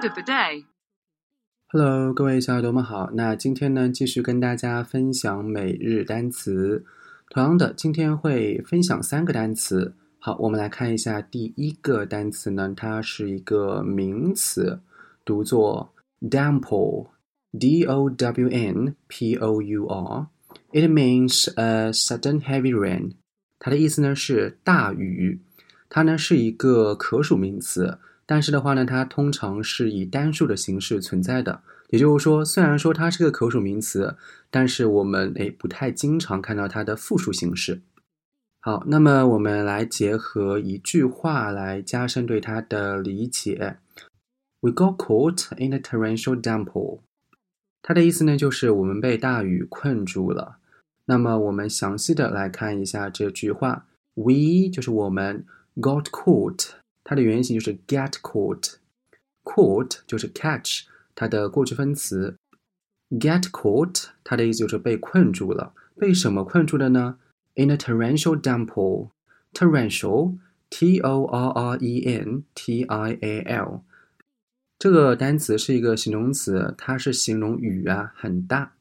word of the day. Hello，各位小耳朵们好。那今天呢，继续跟大家分享每日单词。同样的，今天会分享三个单词。好，我们来看一下第一个单词呢，它是一个名词，读作 downpour，d o w n p o u r。It means a sudden heavy rain。它的意思呢是大雨。它呢是一个可数名词。但是的话呢，它通常是以单数的形式存在的。也就是说，虽然说它是个可数名词，但是我们诶不太经常看到它的复数形式。好，那么我们来结合一句话来加深对它的理解。We got caught in a torrential downpour。它的意思呢，就是我们被大雨困住了。那么我们详细的来看一下这句话。We 就是我们 got caught。它的原型就是 get caught，caught 就是 catch，它的过去分词。get caught 它的意思就是被困住了，被什么困住的呢？In a torrential downpour，torrential，t o r r e n t i a l，这个单词是一个形容词，它是形容雨啊很大。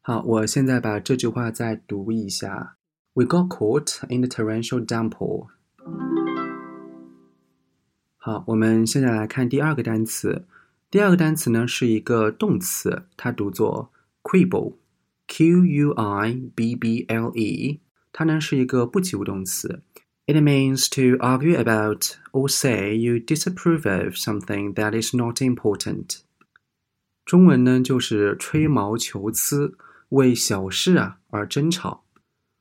好，我现在把这句话再读一下：We got caught in a torrential downpour。 好，我们现在来看第二个单词。第二个单词呢是一个动词，它读作 quibble，q u i b b l e。它呢是一个不及物动词。It means to argue about or say you disapprove of something that is not important。中文呢就是吹毛求疵，为小事啊而争吵。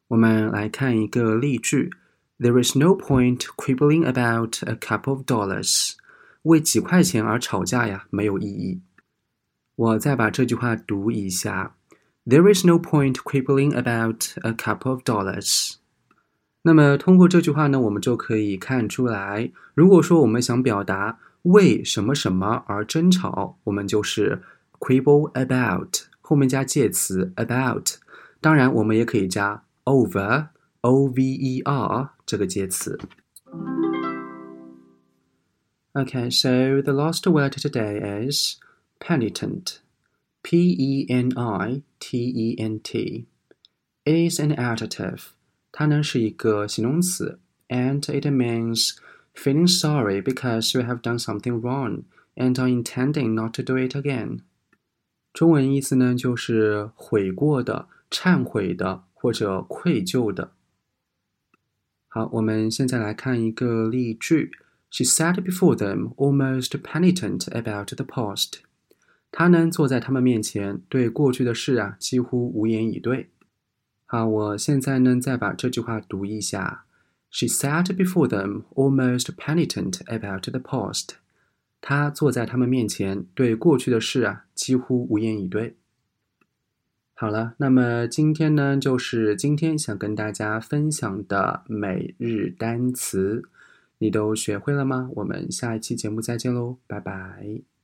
我们来看一个例句。There is no point quibbling about a couple of dollars。为几块钱而吵架呀，没有意义。我再把这句话读一下。There is no point quibbling about a couple of dollars。那么通过这句话呢，我们就可以看出来，如果说我们想表达为什么什么而争吵，我们就是 quibble about，后面加介词 about。当然，我们也可以加 over。over 这个介词。Okay, so the last word today is penitent. P E N I T E N T. It is an adjective. 它呢是一个形容词，and it means feeling sorry because you have done something wrong and are intending not to do it again. 中文意思呢就是悔过的、忏悔的或者愧疚的。 好，我们现在来看一个例句。She sat before them, almost penitent about the past. 她呢坐在他们面前，对过去的事啊几乎无言以对。好，我现在呢再把这句话读一下。She sat before them, almost penitent about the past. 她坐在他们面前，对过去的事啊几乎无言以对。好了，那么今天呢，就是今天想跟大家分享的每日单词，你都学会了吗？我们下一期节目再见喽，拜拜。